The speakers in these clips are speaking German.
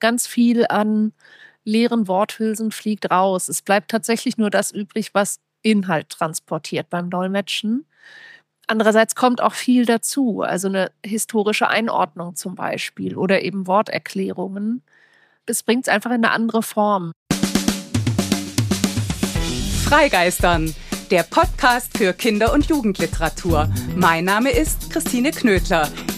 ganz viel an leeren Worthülsen fliegt raus. Es bleibt tatsächlich nur das übrig, was Inhalt transportiert beim Dolmetschen. Andererseits kommt auch viel dazu, also eine historische Einordnung zum Beispiel oder eben Worterklärungen. Es bringt es einfach in eine andere Form. Freigeistern, der Podcast für Kinder- und Jugendliteratur. Mein Name ist Christine Knödler.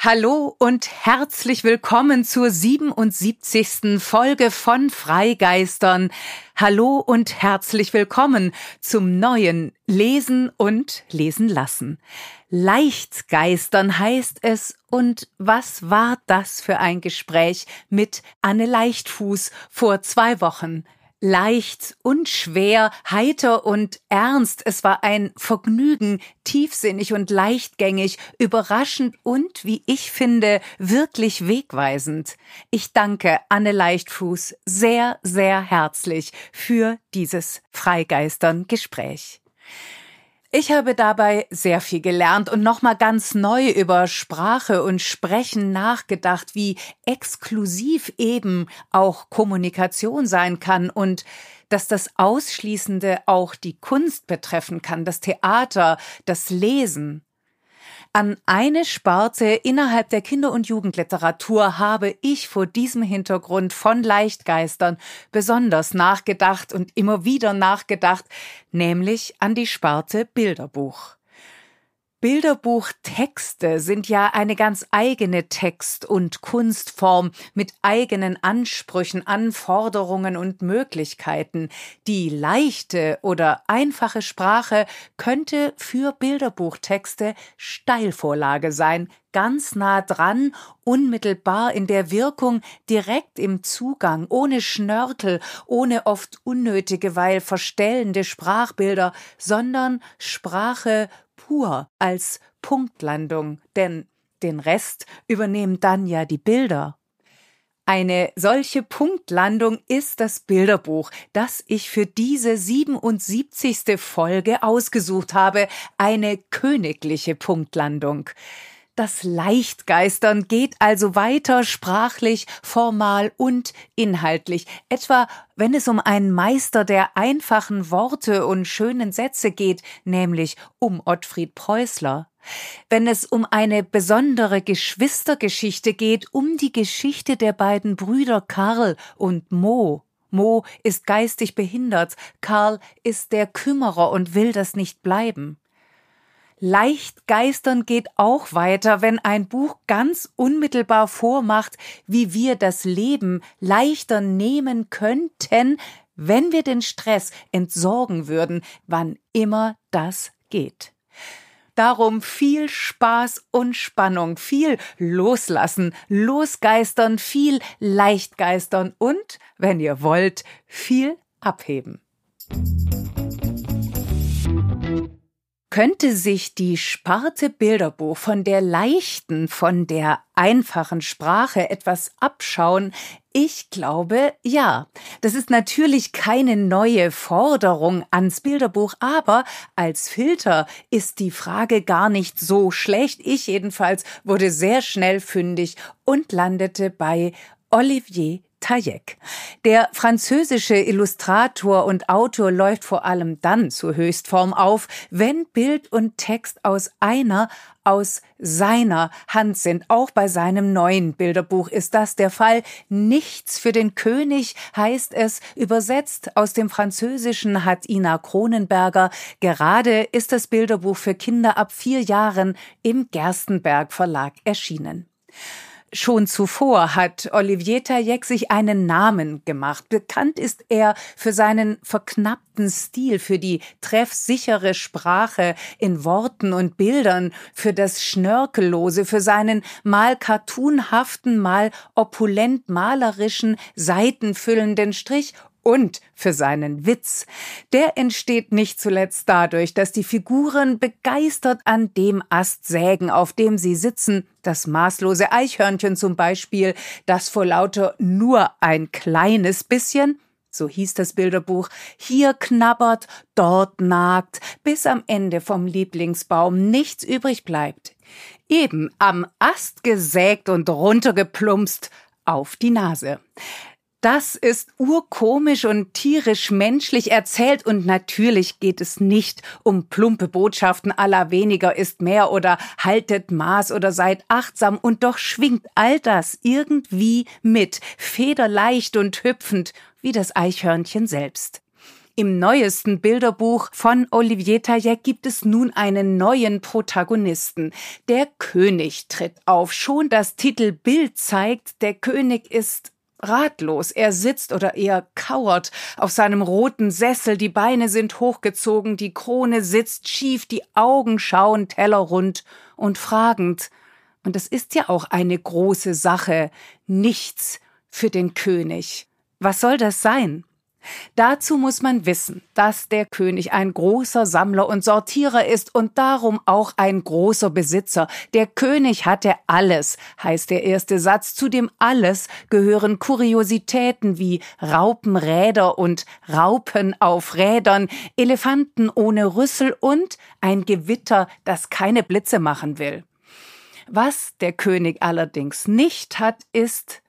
Hallo und herzlich willkommen zur 77. Folge von Freigeistern. Hallo und herzlich willkommen zum neuen Lesen und Lesen lassen. Leichtgeistern heißt es. Und was war das für ein Gespräch mit Anne Leichtfuß vor zwei Wochen? Leicht und schwer, heiter und ernst. Es war ein Vergnügen, tiefsinnig und leichtgängig, überraschend und, wie ich finde, wirklich wegweisend. Ich danke Anne Leichtfuß sehr, sehr herzlich für dieses Freigeistern Gespräch. Ich habe dabei sehr viel gelernt und nochmal ganz neu über Sprache und Sprechen nachgedacht, wie exklusiv eben auch Kommunikation sein kann und dass das Ausschließende auch die Kunst betreffen kann, das Theater, das Lesen. An eine Sparte innerhalb der Kinder- und Jugendliteratur habe ich vor diesem Hintergrund von Leichtgeistern besonders nachgedacht und immer wieder nachgedacht, nämlich an die Sparte Bilderbuch. Bilderbuchtexte sind ja eine ganz eigene Text- und Kunstform mit eigenen Ansprüchen, Anforderungen und Möglichkeiten. Die leichte oder einfache Sprache könnte für Bilderbuchtexte Steilvorlage sein, ganz nah dran, unmittelbar in der Wirkung, direkt im Zugang, ohne Schnörkel, ohne oft unnötige, weil verstellende Sprachbilder, sondern Sprache pur als Punktlandung, denn den Rest übernehmen dann ja die Bilder. Eine solche Punktlandung ist das Bilderbuch, das ich für diese 77. Folge ausgesucht habe, eine königliche Punktlandung. Das Leichtgeistern geht also weiter sprachlich, formal und inhaltlich, etwa wenn es um einen Meister der einfachen Worte und schönen Sätze geht, nämlich um Ottfried Preußler. Wenn es um eine besondere Geschwistergeschichte geht, um die Geschichte der beiden Brüder Karl und Mo. Mo ist geistig behindert, Karl ist der Kümmerer und will das nicht bleiben. Leicht geistern geht auch weiter, wenn ein Buch ganz unmittelbar vormacht, wie wir das Leben leichter nehmen könnten, wenn wir den Stress entsorgen würden, wann immer das geht. Darum viel Spaß und Spannung, viel Loslassen, Losgeistern, viel Leichtgeistern und, wenn ihr wollt, viel abheben könnte sich die Sparte Bilderbuch von der leichten, von der einfachen Sprache etwas abschauen? Ich glaube, ja. Das ist natürlich keine neue Forderung ans Bilderbuch, aber als Filter ist die Frage gar nicht so schlecht. Ich jedenfalls wurde sehr schnell fündig und landete bei Olivier Tajek. Der französische Illustrator und Autor läuft vor allem dann zur Höchstform auf, wenn Bild und Text aus einer, aus seiner Hand sind. Auch bei seinem neuen Bilderbuch ist das der Fall. Nichts für den König heißt es, übersetzt aus dem Französischen hat Ina Kronenberger. Gerade ist das Bilderbuch für Kinder ab vier Jahren im Gerstenberg Verlag erschienen. Schon zuvor hat Olivier Tajek sich einen Namen gemacht. Bekannt ist er für seinen verknappten Stil, für die treffsichere Sprache in Worten und Bildern, für das Schnörkellose, für seinen mal cartoonhaften, mal opulent malerischen, seitenfüllenden Strich und für seinen Witz. Der entsteht nicht zuletzt dadurch, dass die Figuren begeistert an dem Ast sägen, auf dem sie sitzen, das maßlose Eichhörnchen zum Beispiel, das vor lauter nur ein kleines bisschen so hieß das Bilderbuch, hier knabbert, dort nagt, bis am Ende vom Lieblingsbaum nichts übrig bleibt. Eben am Ast gesägt und runtergeplumpst auf die Nase. Das ist urkomisch und tierisch menschlich erzählt und natürlich geht es nicht um plumpe Botschaften aller weniger ist mehr oder haltet Maß oder seid achtsam und doch schwingt all das irgendwie mit, federleicht und hüpfend wie das Eichhörnchen selbst. Im neuesten Bilderbuch von Olivier Taillet gibt es nun einen neuen Protagonisten. Der König tritt auf. Schon das Titelbild zeigt, der König ist ratlos. Er sitzt oder eher kauert auf seinem roten Sessel, die Beine sind hochgezogen, die Krone sitzt schief, die Augen schauen tellerrund und fragend. Und es ist ja auch eine große Sache, nichts für den König. Was soll das sein? Dazu muss man wissen, dass der König ein großer Sammler und Sortierer ist und darum auch ein großer Besitzer. Der König hatte alles, heißt der erste Satz. Zu dem alles gehören Kuriositäten wie Raupenräder und Raupen auf Rädern, Elefanten ohne Rüssel und ein Gewitter, das keine Blitze machen will. Was der König allerdings nicht hat, ist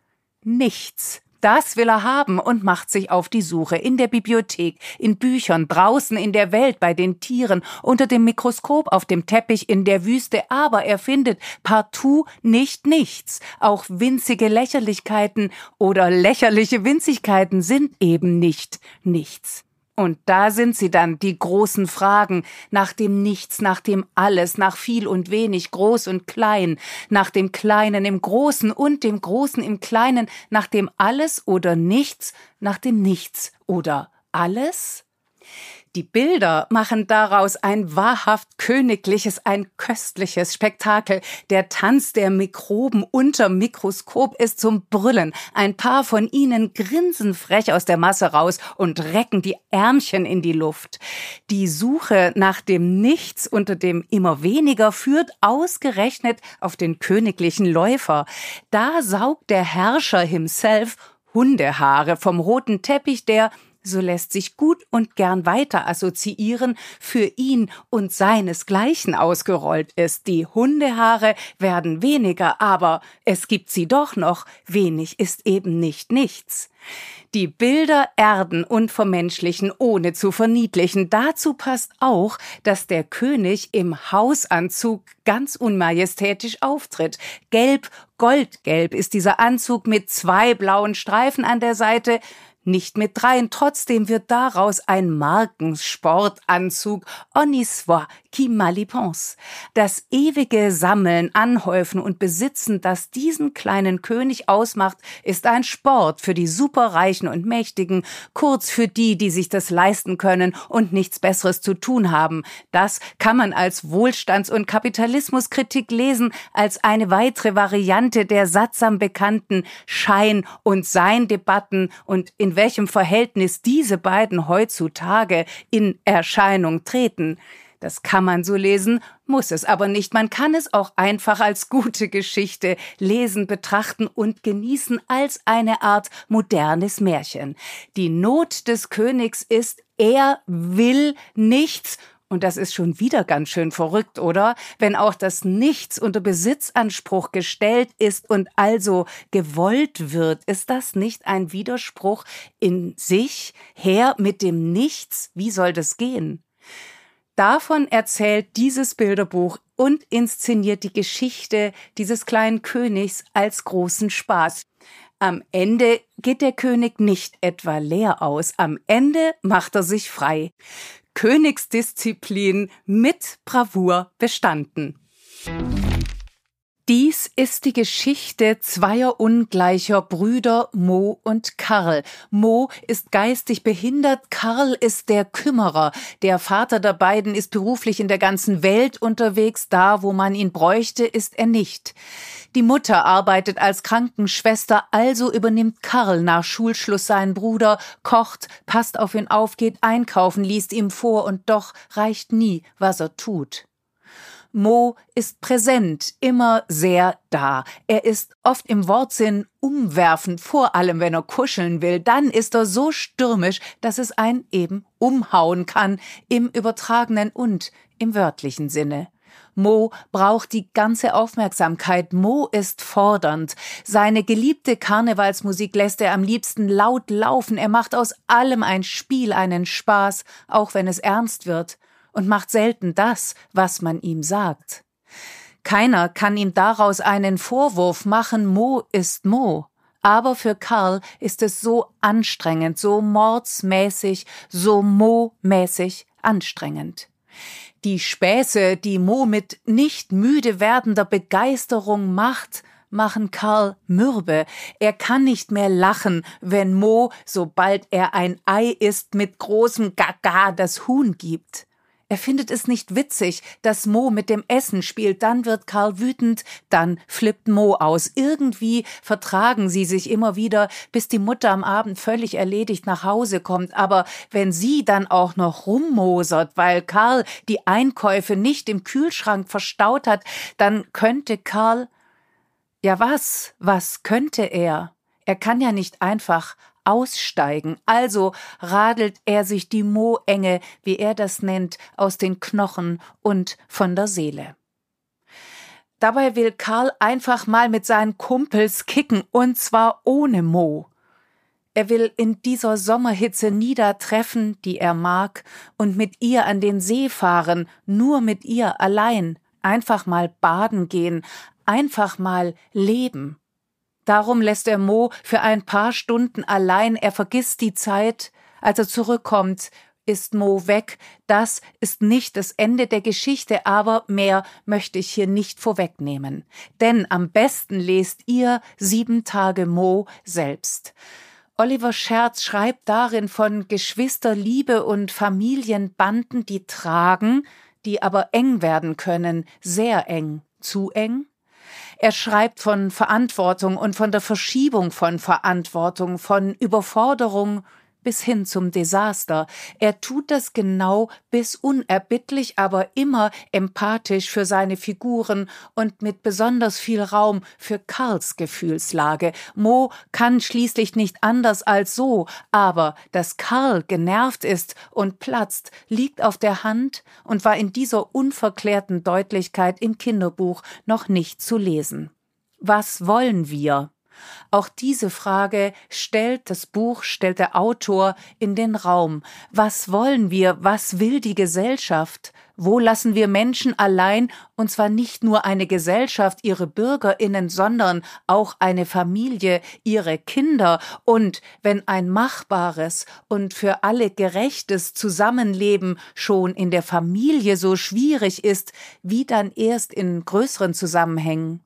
nichts. Das will er haben und macht sich auf die Suche in der Bibliothek, in Büchern, draußen in der Welt, bei den Tieren, unter dem Mikroskop, auf dem Teppich, in der Wüste, aber er findet partout nicht nichts. Auch winzige Lächerlichkeiten oder lächerliche Winzigkeiten sind eben nicht nichts. Und da sind sie dann, die großen Fragen. Nach dem Nichts, nach dem Alles, nach viel und wenig, groß und klein, nach dem Kleinen im Großen und dem Großen im Kleinen, nach dem Alles oder Nichts, nach dem Nichts oder Alles? Die Bilder machen daraus ein wahrhaft königliches, ein köstliches Spektakel. Der Tanz der Mikroben unter Mikroskop ist zum Brüllen. Ein paar von ihnen grinsen frech aus der Masse raus und recken die Ärmchen in die Luft. Die Suche nach dem Nichts unter dem immer weniger führt ausgerechnet auf den königlichen Läufer. Da saugt der Herrscher himself Hundehaare vom roten Teppich, der so lässt sich gut und gern weiter assoziieren, für ihn und seinesgleichen ausgerollt ist. Die Hundehaare werden weniger, aber es gibt sie doch noch, wenig ist eben nicht nichts. Die Bilder erden und vermenschlichen, ohne zu verniedlichen. Dazu passt auch, dass der König im Hausanzug ganz unmajestätisch auftritt. Gelb, goldgelb ist dieser Anzug mit zwei blauen Streifen an der Seite, nicht mit dreien. Trotzdem wird daraus ein Markensportanzug. Oniswa qui mal y pense. Das ewige Sammeln, Anhäufen und Besitzen, das diesen kleinen König ausmacht, ist ein Sport für die Superreichen und Mächtigen, kurz für die, die sich das leisten können und nichts Besseres zu tun haben. Das kann man als Wohlstands- und Kapitalismuskritik lesen, als eine weitere Variante der sattsam bekannten Schein- und Sein-Debatten und in welchem Verhältnis diese beiden heutzutage in Erscheinung treten. Das kann man so lesen, muss es aber nicht. Man kann es auch einfach als gute Geschichte lesen, betrachten und genießen als eine Art modernes Märchen. Die Not des Königs ist, er will nichts und das ist schon wieder ganz schön verrückt, oder? Wenn auch das Nichts unter Besitzanspruch gestellt ist und also gewollt wird, ist das nicht ein Widerspruch in sich? Her mit dem Nichts? Wie soll das gehen? Davon erzählt dieses Bilderbuch und inszeniert die Geschichte dieses kleinen Königs als großen Spaß. Am Ende geht der König nicht etwa leer aus, am Ende macht er sich frei. Königsdisziplin mit Bravour bestanden. Dies ist die Geschichte zweier ungleicher Brüder Mo und Karl. Mo ist geistig behindert, Karl ist der Kümmerer. Der Vater der beiden ist beruflich in der ganzen Welt unterwegs, da wo man ihn bräuchte, ist er nicht. Die Mutter arbeitet als Krankenschwester, also übernimmt Karl nach Schulschluss seinen Bruder, kocht, passt auf ihn auf, geht einkaufen, liest ihm vor und doch reicht nie, was er tut. Mo ist präsent, immer sehr da. Er ist oft im Wortsinn umwerfend, vor allem wenn er kuscheln will. Dann ist er so stürmisch, dass es einen eben umhauen kann, im übertragenen und im wörtlichen Sinne. Mo braucht die ganze Aufmerksamkeit. Mo ist fordernd. Seine geliebte Karnevalsmusik lässt er am liebsten laut laufen. Er macht aus allem ein Spiel, einen Spaß, auch wenn es ernst wird und macht selten das, was man ihm sagt. Keiner kann ihm daraus einen Vorwurf machen, Mo ist Mo. Aber für Karl ist es so anstrengend, so mordsmäßig, so Mo-mäßig anstrengend. Die Späße, die Mo mit nicht müde werdender Begeisterung macht, machen Karl mürbe. Er kann nicht mehr lachen, wenn Mo, sobald er ein Ei isst, mit großem Gaga das Huhn gibt. Er findet es nicht witzig, dass Mo mit dem Essen spielt, dann wird Karl wütend, dann flippt Mo aus. Irgendwie vertragen sie sich immer wieder, bis die Mutter am Abend völlig erledigt nach Hause kommt. Aber wenn sie dann auch noch rummosert, weil Karl die Einkäufe nicht im Kühlschrank verstaut hat, dann könnte Karl ja was, was könnte er? Er kann ja nicht einfach aussteigen. Also radelt er sich die Moenge, wie er das nennt, aus den Knochen und von der Seele. Dabei will Karl einfach mal mit seinen Kumpels kicken, und zwar ohne Mo. Er will in dieser Sommerhitze niedertreffen, die er mag, und mit ihr an den See fahren, nur mit ihr allein, einfach mal baden gehen, einfach mal leben. Darum lässt er Mo für ein paar Stunden allein, er vergisst die Zeit. Als er zurückkommt, ist Mo weg. Das ist nicht das Ende der Geschichte, aber mehr möchte ich hier nicht vorwegnehmen. Denn am besten lest ihr Sieben Tage Mo selbst. Oliver Scherz schreibt darin von Geschwisterliebe und Familienbanden, die tragen, die aber eng werden können, sehr eng, zu eng, er schreibt von Verantwortung und von der Verschiebung von Verantwortung, von Überforderung bis hin zum Desaster. Er tut das genau bis unerbittlich, aber immer empathisch für seine Figuren und mit besonders viel Raum für Karls Gefühlslage. Mo kann schließlich nicht anders als so, aber dass Karl genervt ist und platzt, liegt auf der Hand und war in dieser unverklärten Deutlichkeit im Kinderbuch noch nicht zu lesen. Was wollen wir? Auch diese Frage stellt das Buch, stellt der Autor in den Raum. Was wollen wir? Was will die Gesellschaft? Wo lassen wir Menschen allein, und zwar nicht nur eine Gesellschaft, ihre Bürgerinnen, sondern auch eine Familie, ihre Kinder, und wenn ein machbares und für alle gerechtes Zusammenleben schon in der Familie so schwierig ist, wie dann erst in größeren Zusammenhängen?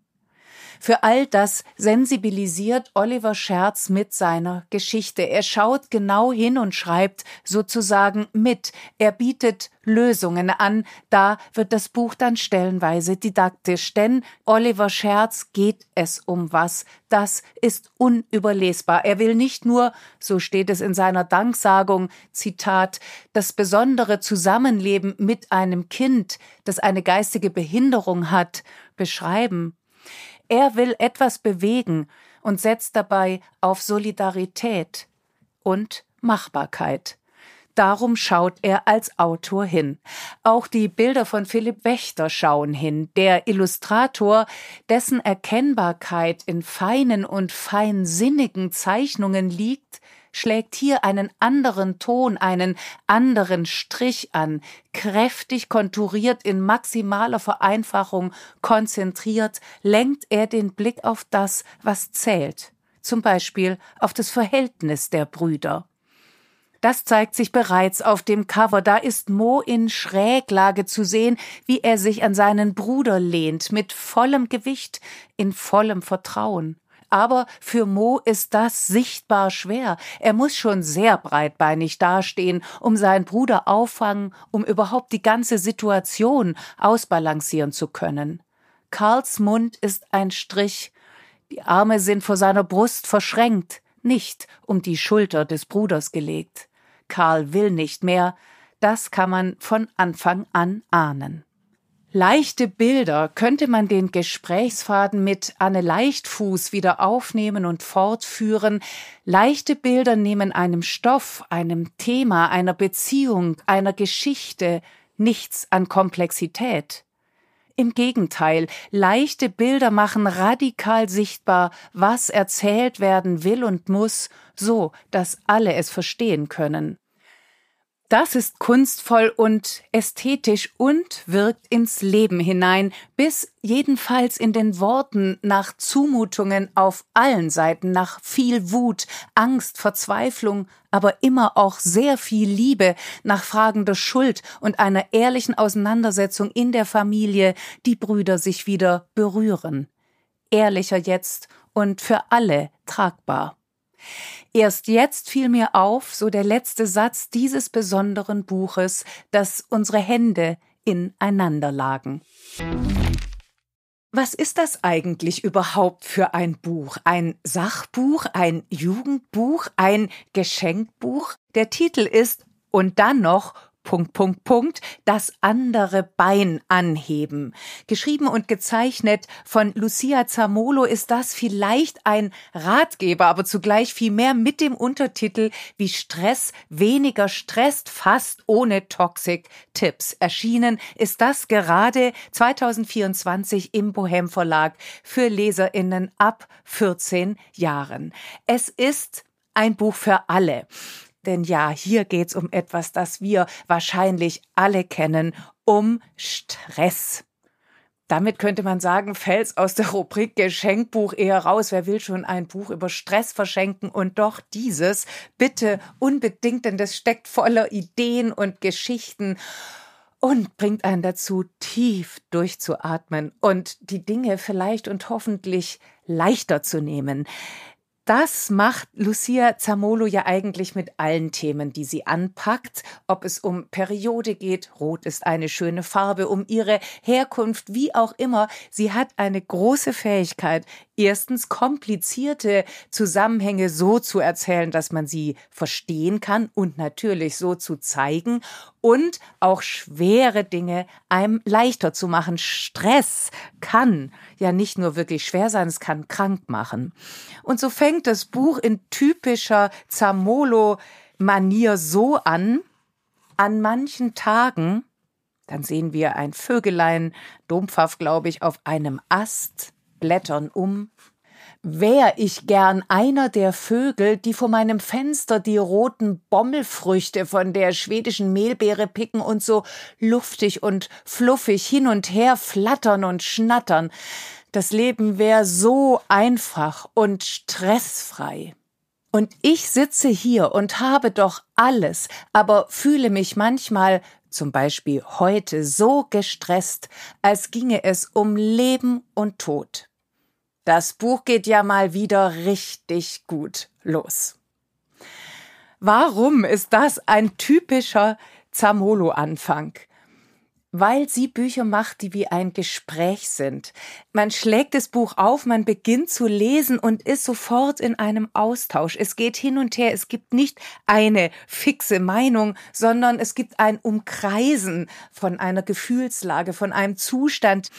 Für all das sensibilisiert Oliver Scherz mit seiner Geschichte. Er schaut genau hin und schreibt sozusagen mit. Er bietet Lösungen an. Da wird das Buch dann stellenweise didaktisch, denn Oliver Scherz geht es um was. Das ist unüberlesbar. Er will nicht nur, so steht es in seiner Danksagung, Zitat, das besondere Zusammenleben mit einem Kind, das eine geistige Behinderung hat, beschreiben. Er will etwas bewegen und setzt dabei auf Solidarität und Machbarkeit. Darum schaut er als Autor hin. Auch die Bilder von Philipp Wächter schauen hin, der Illustrator, dessen Erkennbarkeit in feinen und feinsinnigen Zeichnungen liegt, schlägt hier einen anderen Ton, einen anderen Strich an, kräftig konturiert in maximaler Vereinfachung, konzentriert, lenkt er den Blick auf das, was zählt, zum Beispiel auf das Verhältnis der Brüder. Das zeigt sich bereits auf dem Cover. Da ist Mo in Schräglage zu sehen, wie er sich an seinen Bruder lehnt, mit vollem Gewicht, in vollem Vertrauen. Aber für Mo ist das sichtbar schwer. Er muss schon sehr breitbeinig dastehen, um seinen Bruder auffangen, um überhaupt die ganze Situation ausbalancieren zu können. Karls Mund ist ein Strich, die Arme sind vor seiner Brust verschränkt, nicht um die Schulter des Bruders gelegt. Karl will nicht mehr, das kann man von Anfang an ahnen. Leichte Bilder könnte man den Gesprächsfaden mit Anne Leichtfuß wieder aufnehmen und fortführen. Leichte Bilder nehmen einem Stoff, einem Thema, einer Beziehung, einer Geschichte nichts an Komplexität. Im Gegenteil, leichte Bilder machen radikal sichtbar, was erzählt werden will und muss, so dass alle es verstehen können. Das ist kunstvoll und ästhetisch und wirkt ins Leben hinein, bis jedenfalls in den Worten nach Zumutungen auf allen Seiten, nach viel Wut, Angst, Verzweiflung, aber immer auch sehr viel Liebe, nach fragender Schuld und einer ehrlichen Auseinandersetzung in der Familie, die Brüder sich wieder berühren. Ehrlicher jetzt und für alle tragbar. Erst jetzt fiel mir auf, so der letzte Satz dieses besonderen Buches, dass unsere Hände ineinander lagen. Was ist das eigentlich überhaupt für ein Buch? Ein Sachbuch, ein Jugendbuch, ein Geschenkbuch? Der Titel ist und dann noch Punkt, Punkt, Punkt, das andere Bein anheben. Geschrieben und gezeichnet von Lucia Zamolo ist das vielleicht ein Ratgeber, aber zugleich viel mehr mit dem Untertitel wie Stress weniger stresst, fast ohne Toxic Tipps. Erschienen ist das gerade 2024 im Bohem Verlag für LeserInnen ab 14 Jahren. Es ist ein Buch für alle. Denn ja, hier geht's um etwas, das wir wahrscheinlich alle kennen, um Stress. Damit könnte man sagen, fällt's aus der Rubrik Geschenkbuch eher raus. Wer will schon ein Buch über Stress verschenken? Und doch dieses, bitte unbedingt, denn das steckt voller Ideen und Geschichten und bringt einen dazu, tief durchzuatmen und die Dinge vielleicht und hoffentlich leichter zu nehmen. Das macht Lucia Zamolo ja eigentlich mit allen Themen, die sie anpackt, ob es um Periode geht, rot ist eine schöne Farbe, um ihre Herkunft, wie auch immer. Sie hat eine große Fähigkeit, erstens komplizierte Zusammenhänge so zu erzählen, dass man sie verstehen kann und natürlich so zu zeigen und auch schwere Dinge einem leichter zu machen. Stress kann ja nicht nur wirklich schwer sein, es kann krank machen. Und so fängt das Buch in typischer Zamolo-Manier so an, an manchen Tagen, dann sehen wir ein Vögelein, dumpfhaft, glaube ich, auf einem Ast, blättern um. Wär ich gern einer der Vögel, die vor meinem Fenster die roten Bommelfrüchte von der schwedischen Mehlbeere picken und so luftig und fluffig hin und her flattern und schnattern. Das Leben wär so einfach und stressfrei. Und ich sitze hier und habe doch alles, aber fühle mich manchmal zum Beispiel heute so gestresst, als ginge es um Leben und Tod. Das Buch geht ja mal wieder richtig gut los. Warum ist das ein typischer Zamolo-Anfang? Weil sie Bücher macht, die wie ein Gespräch sind. Man schlägt das Buch auf, man beginnt zu lesen und ist sofort in einem Austausch. Es geht hin und her, es gibt nicht eine fixe Meinung, sondern es gibt ein Umkreisen von einer Gefühlslage, von einem Zustand.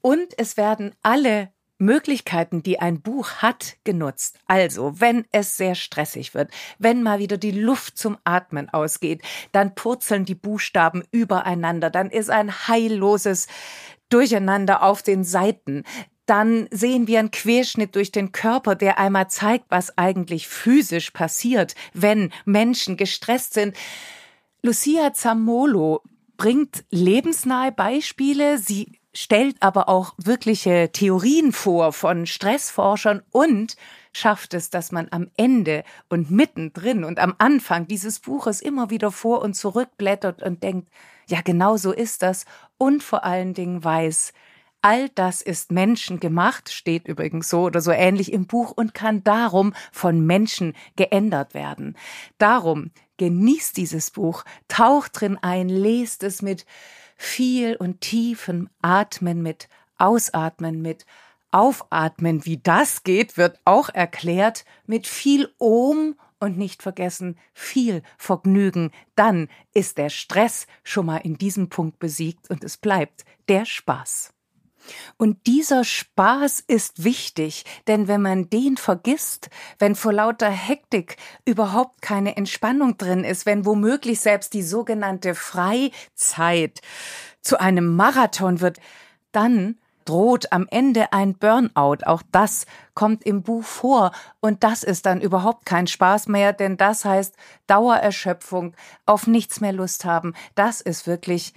Und es werden alle Möglichkeiten, die ein Buch hat, genutzt. Also, wenn es sehr stressig wird, wenn mal wieder die Luft zum Atmen ausgeht, dann purzeln die Buchstaben übereinander, dann ist ein heilloses Durcheinander auf den Seiten. Dann sehen wir einen Querschnitt durch den Körper, der einmal zeigt, was eigentlich physisch passiert, wenn Menschen gestresst sind. Lucia Zamolo bringt lebensnahe Beispiele. Sie stellt aber auch wirkliche Theorien vor von Stressforschern und schafft es, dass man am Ende und mittendrin und am Anfang dieses Buches immer wieder vor und zurück blättert und denkt, ja, genau so ist das und vor allen Dingen weiß, all das ist menschengemacht, steht übrigens so oder so ähnlich im Buch und kann darum von Menschen geändert werden. Darum genießt dieses Buch, taucht drin ein, lest es mit viel und tiefem Atmen, mit Ausatmen, mit Aufatmen, wie das geht, wird auch erklärt mit viel Ohm und nicht vergessen viel Vergnügen. Dann ist der Stress schon mal in diesem Punkt besiegt und es bleibt der Spaß. Und dieser Spaß ist wichtig, denn wenn man den vergisst, wenn vor lauter Hektik überhaupt keine Entspannung drin ist, wenn womöglich selbst die sogenannte Freizeit zu einem Marathon wird, dann droht am Ende ein Burnout. Auch das kommt im Buch vor. Und das ist dann überhaupt kein Spaß mehr, denn das heißt Dauererschöpfung, auf nichts mehr Lust haben. Das ist wirklich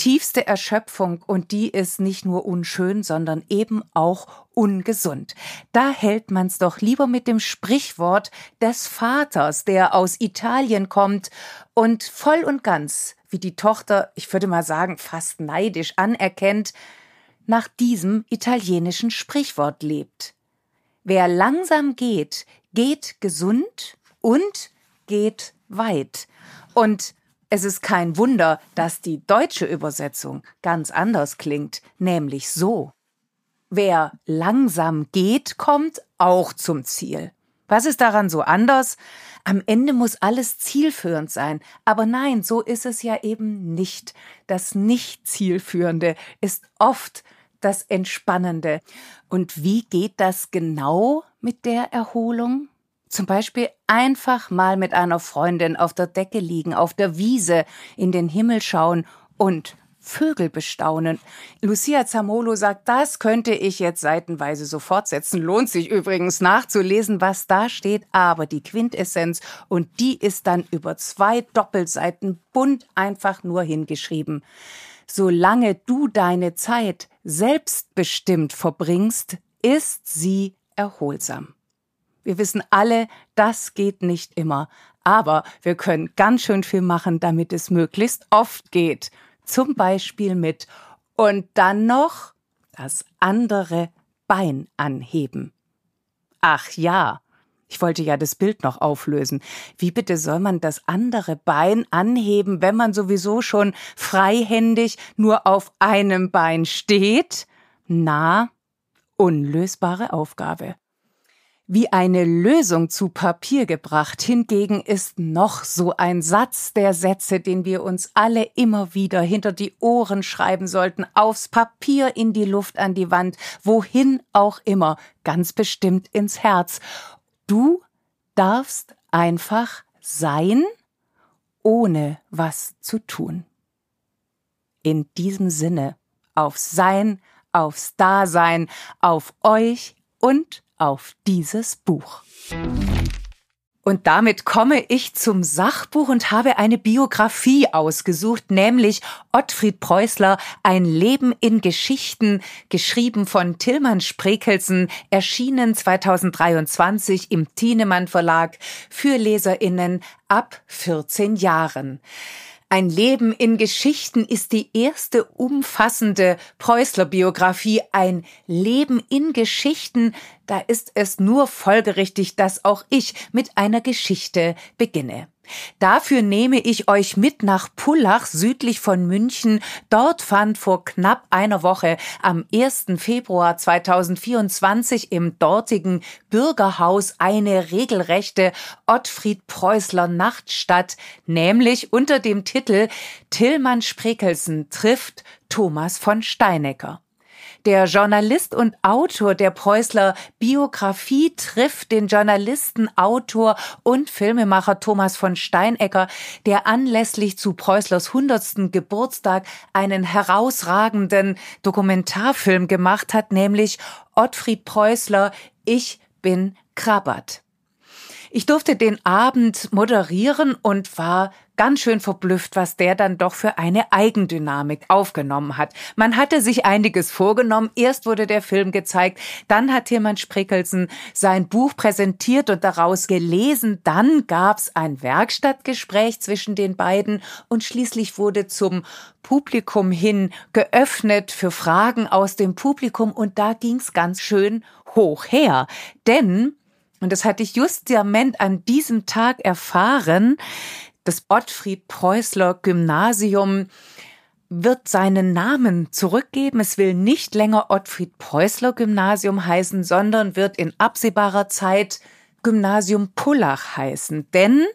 tiefste Erschöpfung und die ist nicht nur unschön, sondern eben auch ungesund. Da hält man's doch lieber mit dem Sprichwort des Vaters, der aus Italien kommt und voll und ganz, wie die Tochter, ich würde mal sagen, fast neidisch anerkennt, nach diesem italienischen Sprichwort lebt. Wer langsam geht, geht gesund und geht weit. Und es ist kein Wunder, dass die deutsche Übersetzung ganz anders klingt, nämlich so. Wer langsam geht, kommt auch zum Ziel. Was ist daran so anders? Am Ende muss alles zielführend sein. Aber nein, so ist es ja eben nicht. Das Nicht-Zielführende ist oft das Entspannende. Und wie geht das genau mit der Erholung? Zum Beispiel einfach mal mit einer Freundin auf der Decke liegen, auf der Wiese, in den Himmel schauen und Vögel bestaunen. Lucia Zamolo sagt, das könnte ich jetzt seitenweise so fortsetzen. Lohnt sich übrigens nachzulesen, was da steht, aber die Quintessenz und die ist dann über zwei Doppelseiten bunt einfach nur hingeschrieben. Solange du deine Zeit selbstbestimmt verbringst, ist sie erholsam. Wir wissen alle, das geht nicht immer, aber wir können ganz schön viel machen, damit es möglichst oft geht. Zum Beispiel mit und dann noch das andere Bein anheben. Ach ja, ich wollte ja das Bild noch auflösen. Wie bitte soll man das andere Bein anheben, wenn man sowieso schon freihändig nur auf einem Bein steht? Na, unlösbare Aufgabe. Wie eine Lösung zu Papier gebracht hingegen ist noch so ein Satz der Sätze, den wir uns alle immer wieder hinter die Ohren schreiben sollten, aufs Papier, in die Luft, an die Wand, wohin auch immer, ganz bestimmt ins Herz. Du darfst einfach sein, ohne was zu tun. In diesem Sinne, aufs Sein, aufs Dasein, auf euch und auf dieses Buch. Und damit komme ich zum Sachbuch und habe eine Biografie ausgesucht, nämlich Ottfried Preußler, ein Leben in Geschichten, geschrieben von Tillmann Sprekelsen, erschienen 2023 im Thienemann Verlag für LeserInnen ab 14 Jahren. Ein Leben in Geschichten ist die erste umfassende Preußler-Biografie. Ein Leben in Geschichten, da ist es nur folgerichtig, dass auch ich mit einer Geschichte beginne. Dafür nehme ich euch mit nach Pullach südlich von München. Dort fand vor knapp einer Woche am 1. Februar 2024 im dortigen Bürgerhaus eine regelrechte Ottfried Preußler Nacht statt, nämlich unter dem Titel Tillmann Sprekelsen trifft Thomas von Steinecker. Der Journalist und Autor der Preußler Biografie trifft den Journalisten, Autor und Filmemacher Thomas von Steinecker, der anlässlich zu Preußlers hundertsten Geburtstag einen herausragenden Dokumentarfilm gemacht hat, nämlich Ottfried Preußler Ich bin Krabbert. Ich durfte den Abend moderieren und war ganz schön verblüfft, was der dann doch für eine Eigendynamik aufgenommen hat. Man hatte sich einiges vorgenommen. Erst wurde der Film gezeigt, dann hat Tilman Sprickelsen sein Buch präsentiert und daraus gelesen. Dann gab's ein Werkstattgespräch zwischen den beiden und schließlich wurde zum Publikum hin geöffnet für Fragen aus dem Publikum und da ging's ganz schön hoch her. Denn und das hatte ich justament an diesem Tag erfahren, das Ottfried Preußler Gymnasium wird seinen Namen zurückgeben. Es will nicht länger Ottfried Preußler Gymnasium heißen, sondern wird in absehbarer Zeit Gymnasium Pullach heißen. Denn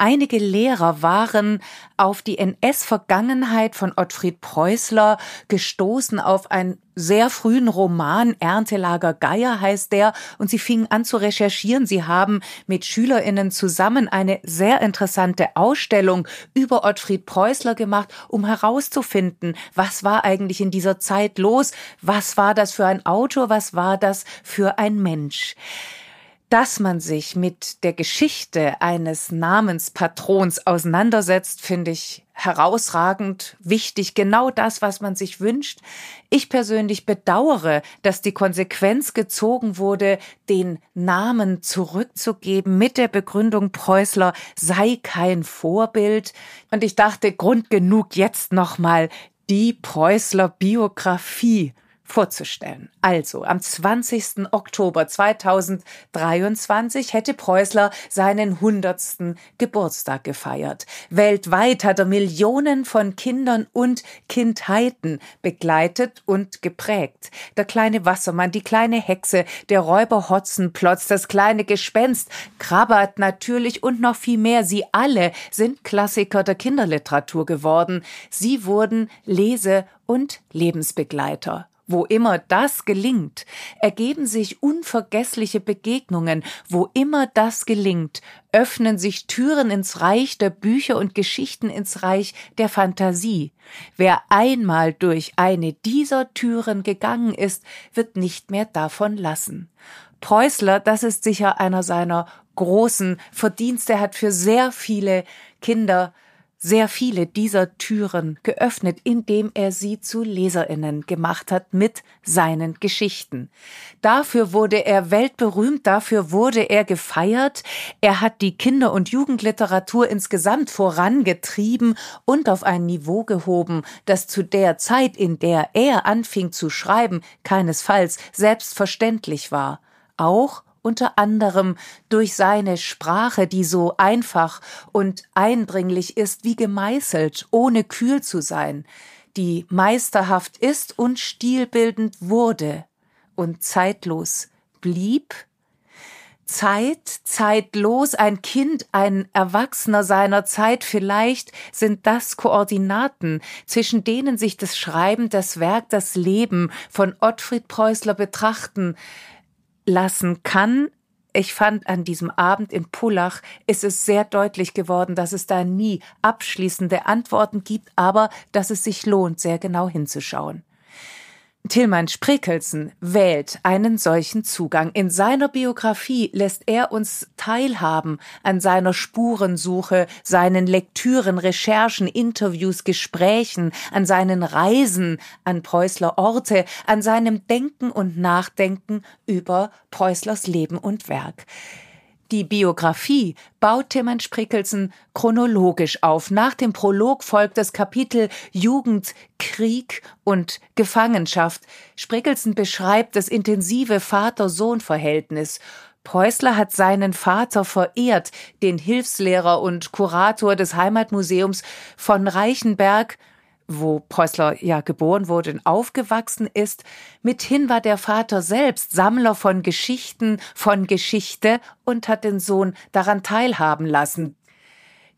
Einige Lehrer waren auf die NS-Vergangenheit von Ottfried Preußler gestoßen auf einen sehr frühen Roman, Erntelager Geier heißt der, und sie fingen an zu recherchieren. Sie haben mit SchülerInnen zusammen eine sehr interessante Ausstellung über Ottfried Preußler gemacht, um herauszufinden, was war eigentlich in dieser Zeit los, was war das für ein Autor, was war das für ein Mensch dass man sich mit der Geschichte eines Namenspatrons auseinandersetzt, finde ich herausragend, wichtig, genau das, was man sich wünscht. Ich persönlich bedauere, dass die Konsequenz gezogen wurde, den Namen zurückzugeben mit der Begründung Preußler sei kein Vorbild. Und ich dachte, Grund genug jetzt nochmal die Preußler Biografie vorzustellen. Also, am 20. Oktober 2023 hätte Preußler seinen 100. Geburtstag gefeiert. Weltweit hat er Millionen von Kindern und Kindheiten begleitet und geprägt. Der kleine Wassermann, die kleine Hexe, der Räuber Hotzenplotz, das kleine Gespenst, Krabbert natürlich und noch viel mehr. Sie alle sind Klassiker der Kinderliteratur geworden. Sie wurden Lese- und Lebensbegleiter. Wo immer das gelingt, ergeben sich unvergessliche Begegnungen. Wo immer das gelingt, öffnen sich Türen ins Reich der Bücher und Geschichten ins Reich der Fantasie. Wer einmal durch eine dieser Türen gegangen ist, wird nicht mehr davon lassen. Preußler, das ist sicher einer seiner großen Verdienste, er hat für sehr viele Kinder sehr viele dieser Türen geöffnet, indem er sie zu Leserinnen gemacht hat mit seinen Geschichten. Dafür wurde er weltberühmt, dafür wurde er gefeiert, er hat die Kinder- und Jugendliteratur insgesamt vorangetrieben und auf ein Niveau gehoben, das zu der Zeit, in der er anfing zu schreiben, keinesfalls selbstverständlich war. Auch unter anderem durch seine Sprache, die so einfach und eindringlich ist wie gemeißelt, ohne kühl zu sein, die meisterhaft ist und stilbildend wurde und zeitlos blieb, Zeit, zeitlos, ein Kind, ein Erwachsener seiner Zeit, vielleicht sind das Koordinaten, zwischen denen sich das Schreiben, das Werk, das Leben von Ottfried Preußler betrachten lassen kann. Ich fand an diesem Abend in Pullach ist es sehr deutlich geworden, dass es da nie abschließende Antworten gibt, aber dass es sich lohnt, sehr genau hinzuschauen. Tillmann Sprickelsen wählt einen solchen Zugang. In seiner Biografie lässt er uns teilhaben an seiner Spurensuche, seinen Lektüren, Recherchen, Interviews, Gesprächen, an seinen Reisen an Preußler Orte, an seinem Denken und Nachdenken über Preußlers Leben und Werk. Die Biografie baut Timon Sprickelsen chronologisch auf. Nach dem Prolog folgt das Kapitel Jugend, Krieg und Gefangenschaft. Sprickelsen beschreibt das intensive Vater-Sohn-Verhältnis. Preußler hat seinen Vater verehrt, den Hilfslehrer und Kurator des Heimatmuseums von Reichenberg, wo Preußler ja geboren wurde und aufgewachsen ist. Mithin war der Vater selbst Sammler von Geschichten, von Geschichte und hat den Sohn daran teilhaben lassen.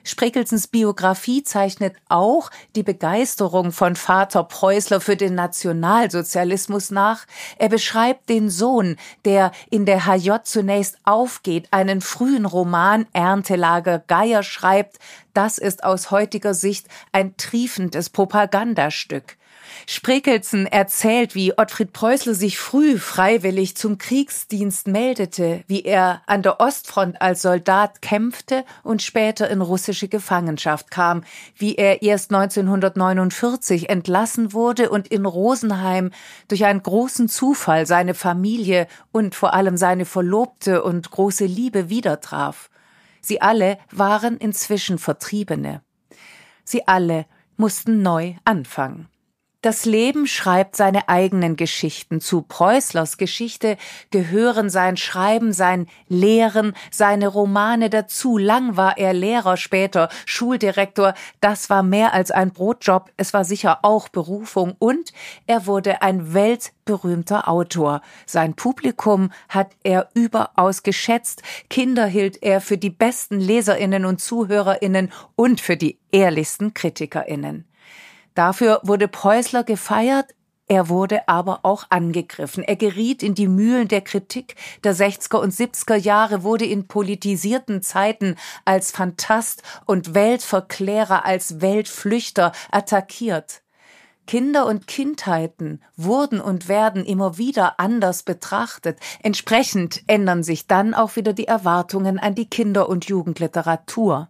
Spreckelsens Biografie zeichnet auch die Begeisterung von Vater Preußler für den Nationalsozialismus nach. Er beschreibt den Sohn, der in der HJ zunächst aufgeht, einen frühen Roman Erntelager Geier schreibt. Das ist aus heutiger Sicht ein triefendes Propagandastück. Sprekelsen erzählt, wie Ottfried Preußler sich früh freiwillig zum Kriegsdienst meldete, wie er an der Ostfront als Soldat kämpfte und später in russische Gefangenschaft kam, wie er erst 1949 entlassen wurde und in Rosenheim durch einen großen Zufall seine Familie und vor allem seine Verlobte und große Liebe wieder traf. Sie alle waren inzwischen Vertriebene. Sie alle mussten neu anfangen. Das Leben schreibt seine eigenen Geschichten. Zu Preußlers Geschichte gehören sein Schreiben, sein Lehren, seine Romane dazu. Lang war er Lehrer, später Schuldirektor. Das war mehr als ein Brotjob. Es war sicher auch Berufung. Und er wurde ein weltberühmter Autor. Sein Publikum hat er überaus geschätzt. Kinder hielt er für die besten Leserinnen und Zuhörerinnen und für die ehrlichsten Kritikerinnen. Dafür wurde Preußler gefeiert, er wurde aber auch angegriffen. Er geriet in die Mühlen der Kritik der 60er und 70er Jahre, wurde in politisierten Zeiten als Fantast und Weltverklärer, als Weltflüchter attackiert. Kinder und Kindheiten wurden und werden immer wieder anders betrachtet. Entsprechend ändern sich dann auch wieder die Erwartungen an die Kinder- und Jugendliteratur.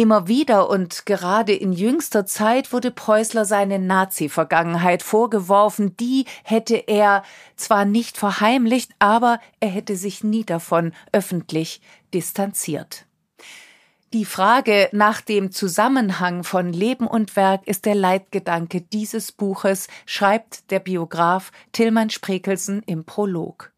Immer wieder und gerade in jüngster Zeit wurde Preußler seine Nazi-Vergangenheit vorgeworfen. Die hätte er zwar nicht verheimlicht, aber er hätte sich nie davon öffentlich distanziert. Die Frage nach dem Zusammenhang von Leben und Werk ist der Leitgedanke dieses Buches, schreibt der Biograf Tillmann Sprekelsen im Prolog.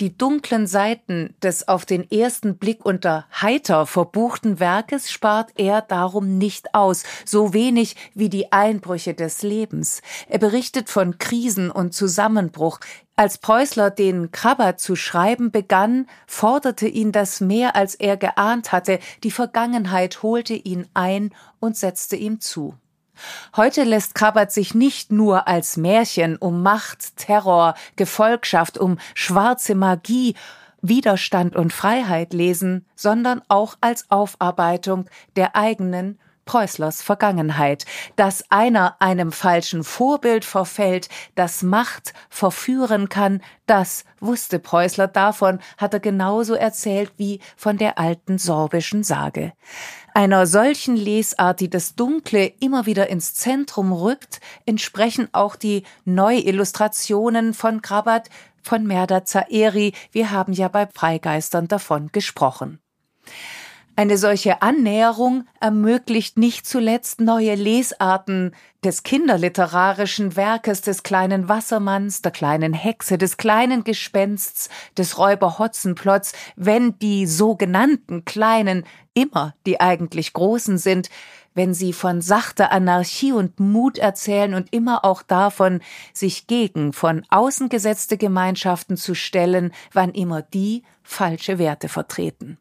Die dunklen Seiten des auf den ersten Blick unter heiter verbuchten Werkes spart er darum nicht aus, so wenig wie die Einbrüche des Lebens. Er berichtet von Krisen und Zusammenbruch. Als Preußler den Krabber zu schreiben begann, forderte ihn das mehr, als er geahnt hatte. Die Vergangenheit holte ihn ein und setzte ihm zu. Heute lässt Krabbert sich nicht nur als Märchen um Macht, Terror, Gefolgschaft, um schwarze Magie, Widerstand und Freiheit lesen, sondern auch als Aufarbeitung der eigenen Preußlers Vergangenheit, dass einer einem falschen Vorbild verfällt, das Macht verführen kann, das wusste Preußler davon, hat er genauso erzählt wie von der alten sorbischen Sage. Einer solchen Lesart, die das Dunkle immer wieder ins Zentrum rückt, entsprechen auch die Neuillustrationen von Krabat, von Merda Zaeri. Wir haben ja bei Freigeistern davon gesprochen. Eine solche Annäherung ermöglicht nicht zuletzt neue Lesarten des kinderliterarischen Werkes des kleinen Wassermanns, der kleinen Hexe, des kleinen Gespensts, des Räuber Hotzenplotz, wenn die sogenannten Kleinen immer die eigentlich Großen sind, wenn sie von sachter Anarchie und Mut erzählen und immer auch davon, sich gegen von außen gesetzte Gemeinschaften zu stellen, wann immer die falsche Werte vertreten.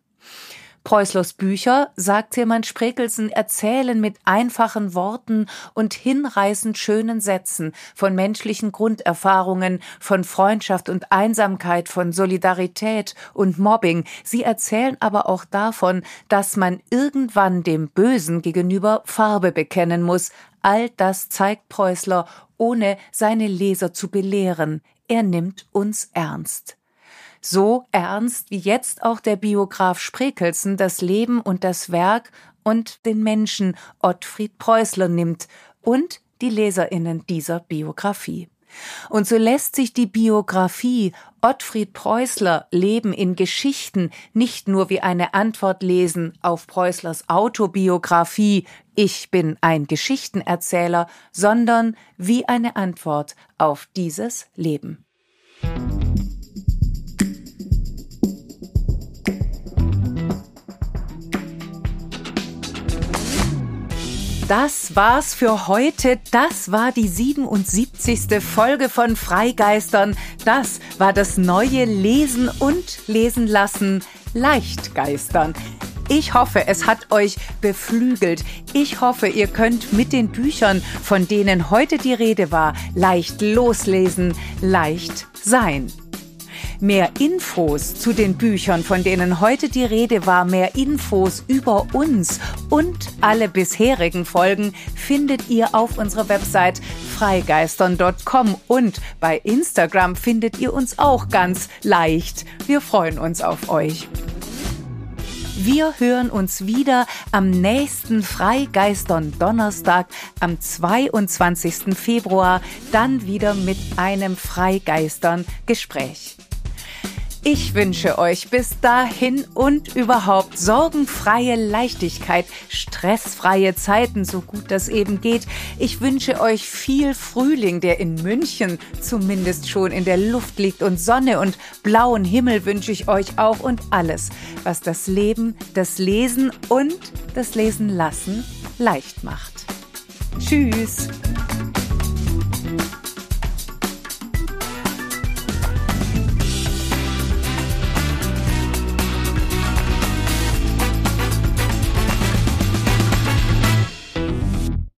Preußlers Bücher, sagt Tilman Sprekelsen, erzählen mit einfachen Worten und hinreißend schönen Sätzen von menschlichen Grunderfahrungen, von Freundschaft und Einsamkeit, von Solidarität und Mobbing. Sie erzählen aber auch davon, dass man irgendwann dem Bösen gegenüber Farbe bekennen muss. All das zeigt Preußler, ohne seine Leser zu belehren. Er nimmt uns ernst so ernst wie jetzt auch der Biograf Sprekelsen das Leben und das Werk und den Menschen Ottfried Preußler nimmt und die Leserinnen dieser Biografie. Und so lässt sich die Biografie Ottfried Preußler Leben in Geschichten nicht nur wie eine Antwort lesen auf Preußlers Autobiografie Ich bin ein Geschichtenerzähler, sondern wie eine Antwort auf dieses Leben. Das war's für heute. Das war die 77. Folge von Freigeistern. Das war das neue Lesen und Lesen lassen Leichtgeistern. Ich hoffe, es hat euch beflügelt. Ich hoffe, ihr könnt mit den Büchern, von denen heute die Rede war, leicht loslesen, leicht sein. Mehr Infos zu den Büchern, von denen heute die Rede war, mehr Infos über uns und alle bisherigen Folgen findet ihr auf unserer Website freigeistern.com und bei Instagram findet ihr uns auch ganz leicht. Wir freuen uns auf euch. Wir hören uns wieder am nächsten Freigeistern Donnerstag am 22. Februar, dann wieder mit einem Freigeistern Gespräch. Ich wünsche euch bis dahin und überhaupt sorgenfreie Leichtigkeit, stressfreie Zeiten, so gut das eben geht. Ich wünsche euch viel Frühling, der in München zumindest schon in der Luft liegt und Sonne und blauen Himmel wünsche ich euch auch und alles, was das Leben, das Lesen und das Lesen lassen leicht macht. Tschüss!